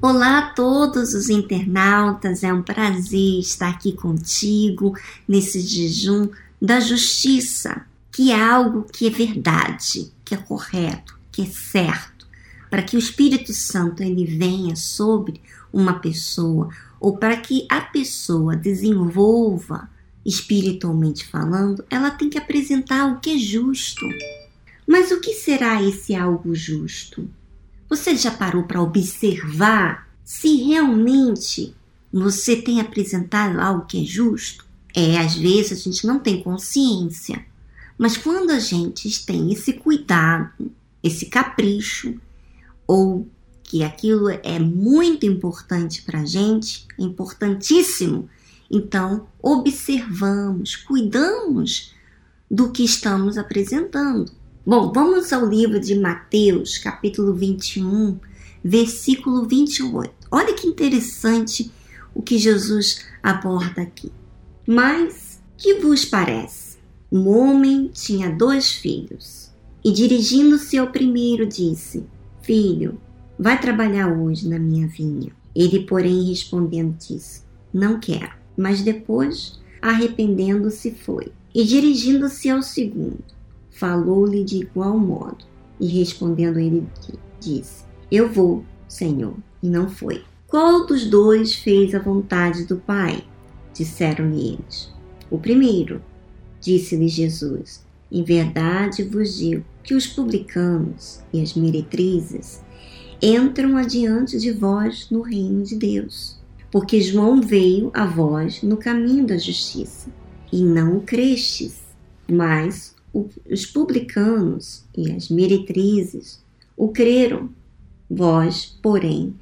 Olá a todos os internautas, é um prazer estar aqui contigo nesse jejum da justiça, que é algo que é verdade, que é correto, que é certo, para que o Espírito Santo ele venha sobre uma pessoa ou para que a pessoa desenvolva espiritualmente falando, ela tem que apresentar o que é justo. Mas o que será esse algo justo? Você já parou para observar se realmente você tem apresentado algo que é justo? É, às vezes a gente não tem consciência, mas quando a gente tem esse cuidado, esse capricho, ou que aquilo é muito importante para a gente, é importantíssimo, então observamos, cuidamos do que estamos apresentando. Bom, vamos ao livro de Mateus, capítulo 21, versículo 28. Olha que interessante o que Jesus aborda aqui. Mas que vos parece? Um homem tinha dois filhos e, dirigindo-se ao primeiro, disse: Filho, vai trabalhar hoje na minha vinha. Ele, porém, respondendo, disse: Não quero. Mas depois, arrependendo-se, foi. E dirigindo-se ao segundo, falou-lhe de igual modo. E respondendo ele, disse: Eu vou, Senhor. E não foi. Qual dos dois fez a vontade do Pai? Disseram-lhe eles. O primeiro. Disse-lhe Jesus: Em verdade vos digo que os publicanos e as meretrizes entram adiante de vós no reino de Deus. Porque João veio a vós no caminho da justiça, e não crestes, mas os publicanos e as meretrizes o creram. Vós, porém,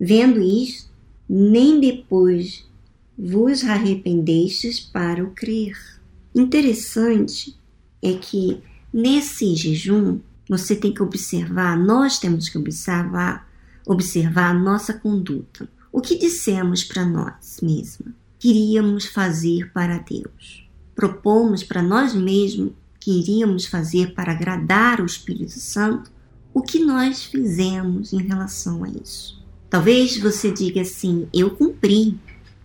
vendo isto, nem depois vos arrependestes para o crer. Interessante é que nesse jejum você tem que observar, nós temos que observar, observar a nossa conduta. O que dissemos para nós mesmos? Queríamos fazer para Deus. Propomos para nós mesmos que iríamos fazer para agradar o Espírito Santo, o que nós fizemos em relação a isso. Talvez você diga assim: eu cumpri,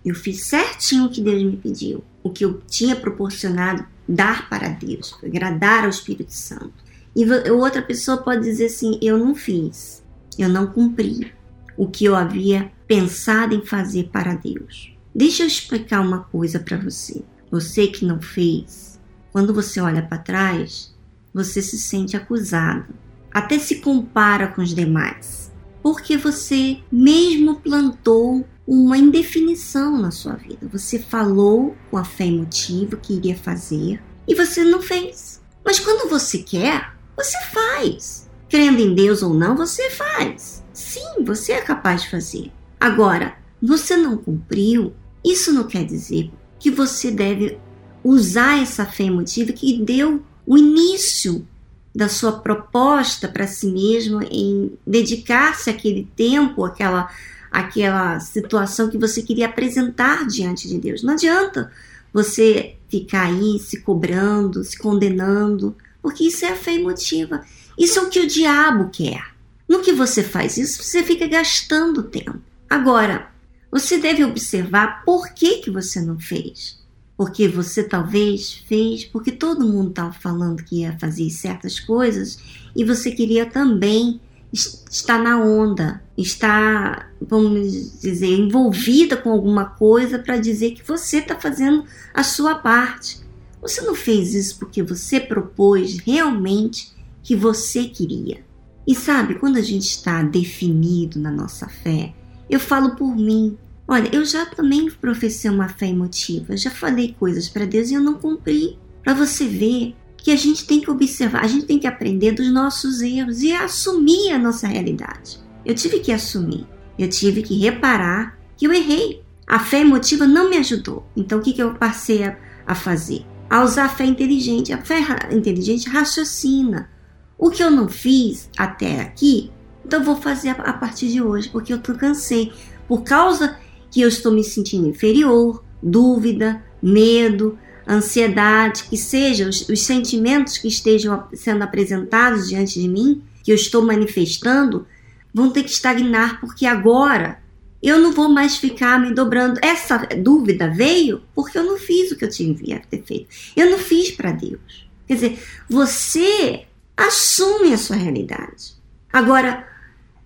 eu fiz certinho o que Deus me pediu, o que eu tinha proporcionado dar para Deus, agradar ao Espírito Santo. E outra pessoa pode dizer assim: eu não fiz, eu não cumpri o que eu havia pensado em fazer para Deus. Deixa eu explicar uma coisa para você. Você que não fez, quando você olha para trás, você se sente acusado, até se compara com os demais, porque você mesmo plantou uma indefinição na sua vida. Você falou com a fé emotiva que iria fazer e você não fez. Mas quando você quer, você faz. Crendo em Deus ou não, você faz. Sim, você é capaz de fazer. Agora, você não cumpriu, isso não quer dizer que você deve usar essa fé emotiva que deu o início da sua proposta para si mesmo em dedicar-se àquele tempo, àquela, àquela situação que você queria apresentar diante de Deus. Não adianta você ficar aí se cobrando, se condenando, porque isso é a fé emotiva. Isso é o que o diabo quer. No que você faz isso, você fica gastando tempo. Agora, você deve observar por que, que você não fez porque você talvez fez porque todo mundo estava falando que ia fazer certas coisas e você queria também estar na onda, estar, vamos dizer, envolvida com alguma coisa para dizer que você está fazendo a sua parte. Você não fez isso porque você propôs realmente que você queria. E sabe, quando a gente está definido na nossa fé, eu falo por mim, Olha, eu já também professei uma fé emotiva, já falei coisas para Deus e eu não cumpri. Para você ver que a gente tem que observar, a gente tem que aprender dos nossos erros e assumir a nossa realidade. Eu tive que assumir, eu tive que reparar que eu errei. A fé emotiva não me ajudou. Então o que, que eu passei a, a fazer? A usar a fé inteligente. A fé inteligente raciocina. O que eu não fiz até aqui, então vou fazer a, a partir de hoje, porque eu cansei. Por causa que eu estou me sentindo inferior, dúvida, medo, ansiedade, que sejam os, os sentimentos que estejam sendo apresentados diante de mim, que eu estou manifestando, vão ter que estagnar, porque agora eu não vou mais ficar me dobrando. Essa dúvida veio porque eu não fiz o que eu tinha que ter feito. Eu não fiz para Deus. Quer dizer, você assume a sua realidade. Agora,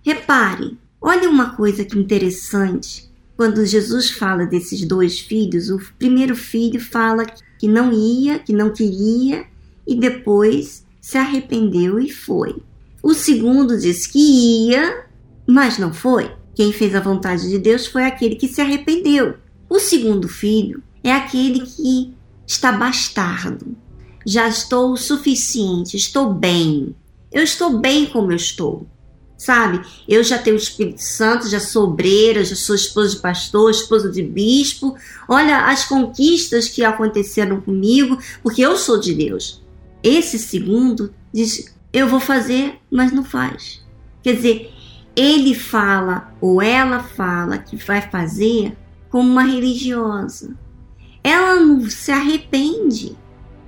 repare, olha uma coisa que interessante. Quando Jesus fala desses dois filhos, o primeiro filho fala que não ia, que não queria, e depois se arrependeu e foi. O segundo diz que ia, mas não foi. Quem fez a vontade de Deus foi aquele que se arrependeu. O segundo filho é aquele que está bastardo. Já estou o suficiente, estou bem. Eu estou bem como eu estou. Sabe? Eu já tenho o Espírito Santo, já sou obreira, já sou esposa de pastor, esposa de bispo. Olha as conquistas que aconteceram comigo, porque eu sou de Deus. Esse segundo diz: Eu vou fazer, mas não faz. Quer dizer, ele fala ou ela fala que vai fazer como uma religiosa. Ela não se arrepende.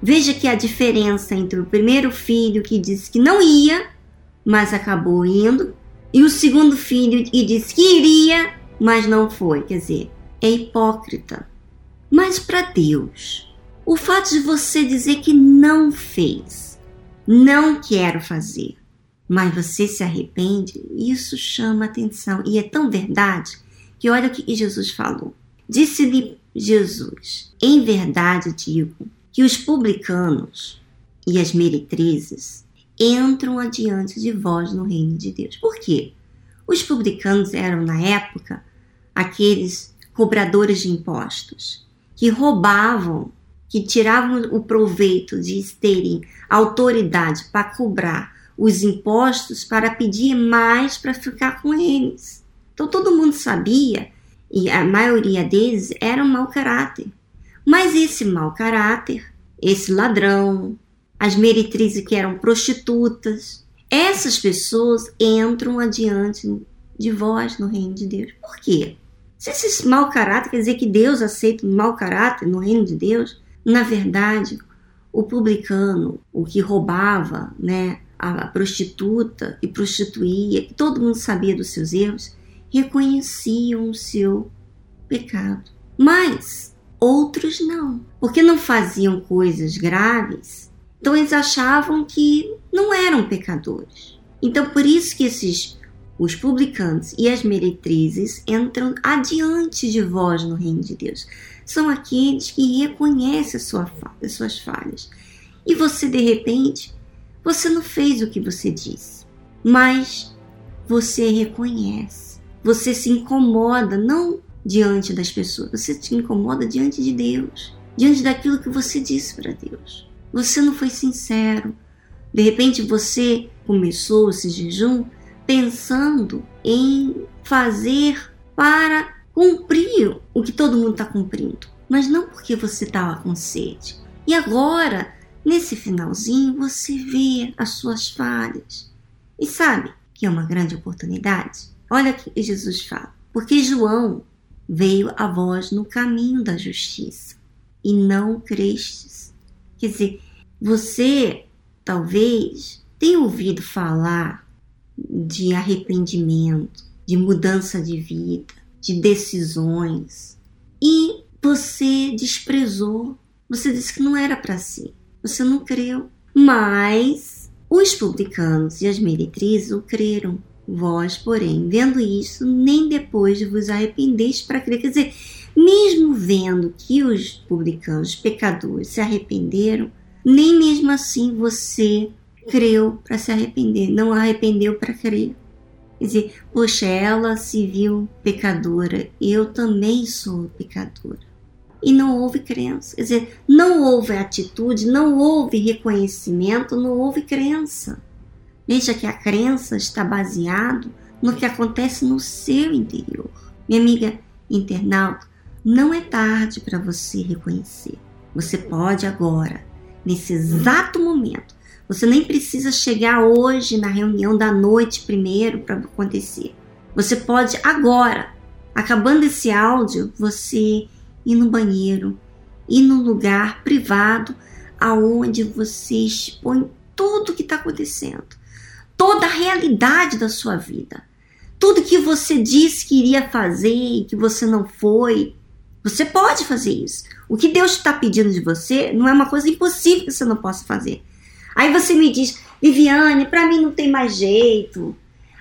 Veja que a diferença entre o primeiro filho que disse que não ia, mas acabou indo, e o segundo filho que disse que iria, mas não foi. Quer dizer, é hipócrita. Mas para Deus, o fato de você dizer que não fez, não quero fazer, mas você se arrepende, isso chama atenção. E é tão verdade que olha o que Jesus falou. Disse-lhe Jesus: Em verdade digo que os publicanos e as meretrizes entram adiante de vós no reino de Deus. Por quê? Os publicanos eram, na época, aqueles cobradores de impostos que roubavam, que tiravam o proveito de terem autoridade para cobrar os impostos para pedir mais para ficar com eles. Então todo mundo sabia, e a maioria deles era um mau caráter. Mas esse mau caráter, esse ladrão, as meretrizes que eram prostitutas, essas pessoas entram adiante de vós no reino de Deus. Por quê? Se esse mau caráter quer dizer que Deus aceita um mau caráter no reino de Deus, na verdade, o publicano, o que roubava, né, a prostituta e prostituía, que todo mundo sabia dos seus erros, reconheciam o seu pecado. Mas outros não, porque não faziam coisas graves, então eles achavam que não eram pecadores. Então por isso que esses os publicanos e as meretrizes entram adiante de vós no reino de Deus. São aqueles que reconhecem sua, as suas falhas. E você, de repente, você não fez o que você disse, mas você reconhece. Você se incomoda não diante das pessoas, você se incomoda diante de Deus, diante daquilo que você disse para Deus. Você não foi sincero. De repente você começou esse jejum pensando em fazer para cumprir o que todo mundo está cumprindo, mas não porque você estava com sede. E agora Nesse finalzinho você vê as suas falhas e sabe que é uma grande oportunidade. Olha o que Jesus fala. Porque João veio a vós no caminho da justiça e não crestes. Quer dizer, você talvez tenha ouvido falar de arrependimento, de mudança de vida, de decisões e você desprezou. Você disse que não era para si. Você não creu. Mas os publicanos e as meretrizes o creram. Vós, porém, vendo isso, nem depois de vos arrependeis para crer. Quer dizer, mesmo vendo que os publicanos, os pecadores, se arrependeram, nem mesmo assim você creu para se arrepender, não arrependeu para crer. Quer dizer, poxa, ela se viu pecadora, eu também sou pecadora e não houve crença. Quer dizer, não houve atitude, não houve reconhecimento, não houve crença. Veja que a crença está baseado no que acontece no seu interior. Minha amiga internauta, não é tarde para você reconhecer. Você pode agora, nesse exato momento. Você nem precisa chegar hoje na reunião da noite primeiro para acontecer. Você pode agora, acabando esse áudio, você ir no banheiro, ir num lugar privado aonde você expõe tudo o que está acontecendo, toda a realidade da sua vida. tudo que você disse que iria fazer e que você não foi. Você pode fazer isso. O que Deus está pedindo de você não é uma coisa impossível que você não possa fazer. Aí você me diz, Viviane, para mim não tem mais jeito.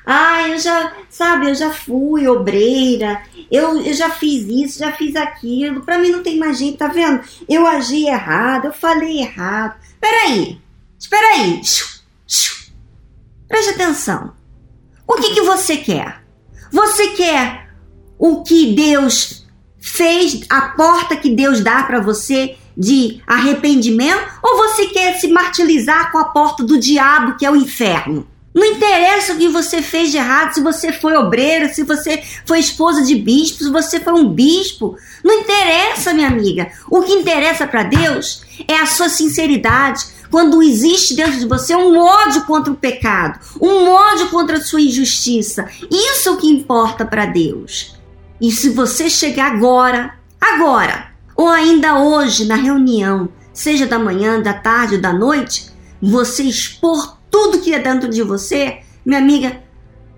Ah, eu já, sabe, eu já fui obreira, eu, eu já fiz isso, já fiz aquilo, para mim não tem mais jeito, tá vendo? Eu agi errado, eu falei errado. Peraí, espera aí. Preste atenção. O que, que você quer? Você quer o que Deus fez, a porta que Deus dá para você de arrependimento? Ou você quer se martirizar com a porta do diabo, que é o inferno? Não interessa o que você fez de errado, se você foi obreira, se você foi esposa de bispo, se você foi um bispo. Não interessa, minha amiga. O que interessa para Deus é a sua sinceridade. Quando existe dentro de você um ódio contra o pecado, um ódio contra a sua injustiça. Isso é o que importa para Deus. E se você chegar agora, agora, ou ainda hoje na reunião, seja da manhã, da tarde ou da noite, você expor tudo que é dentro de você, minha amiga,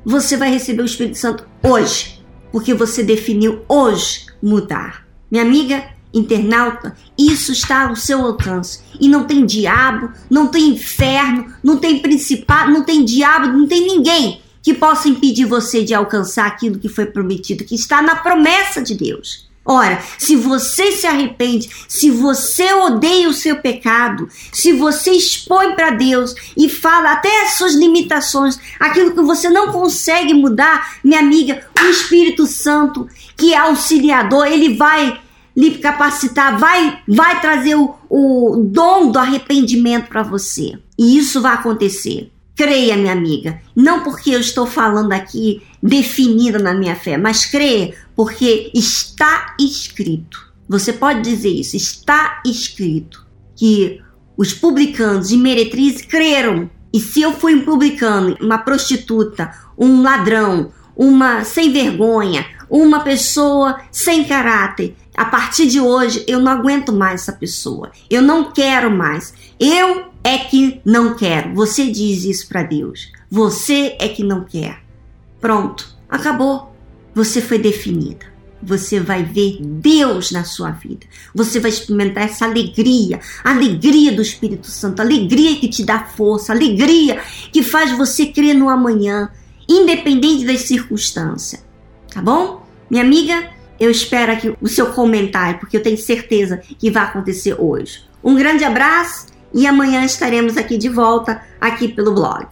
você vai receber o Espírito Santo hoje, porque você definiu hoje mudar. Minha amiga internauta, isso está ao seu alcance. E não tem diabo, não tem inferno, não tem principado, não tem diabo, não tem ninguém que possa impedir você de alcançar aquilo que foi prometido, que está na promessa de Deus. Ora, se você se arrepende, se você odeia o seu pecado, se você expõe para Deus e fala até as suas limitações, aquilo que você não consegue mudar, minha amiga, o Espírito Santo, que é auxiliador, ele vai lhe capacitar, vai, vai trazer o, o dom do arrependimento para você. E isso vai acontecer. Creia, minha amiga, não porque eu estou falando aqui definida na minha fé, mas creia porque está escrito. Você pode dizer isso, está escrito que os publicanos e meretrizes creram. E se eu fui um publicano, uma prostituta, um ladrão, uma sem vergonha, uma pessoa sem caráter, a partir de hoje eu não aguento mais essa pessoa. Eu não quero mais. Eu é que não quero. Você diz isso para Deus. Você é que não quer. Pronto, acabou. Você foi definida. Você vai ver Deus na sua vida. Você vai experimentar essa alegria, alegria do Espírito Santo, alegria que te dá força, alegria que faz você crer no amanhã, independente das circunstâncias. Tá bom? Minha amiga, eu espero aqui o seu comentário, porque eu tenho certeza que vai acontecer hoje. Um grande abraço e amanhã estaremos aqui de volta aqui pelo blog.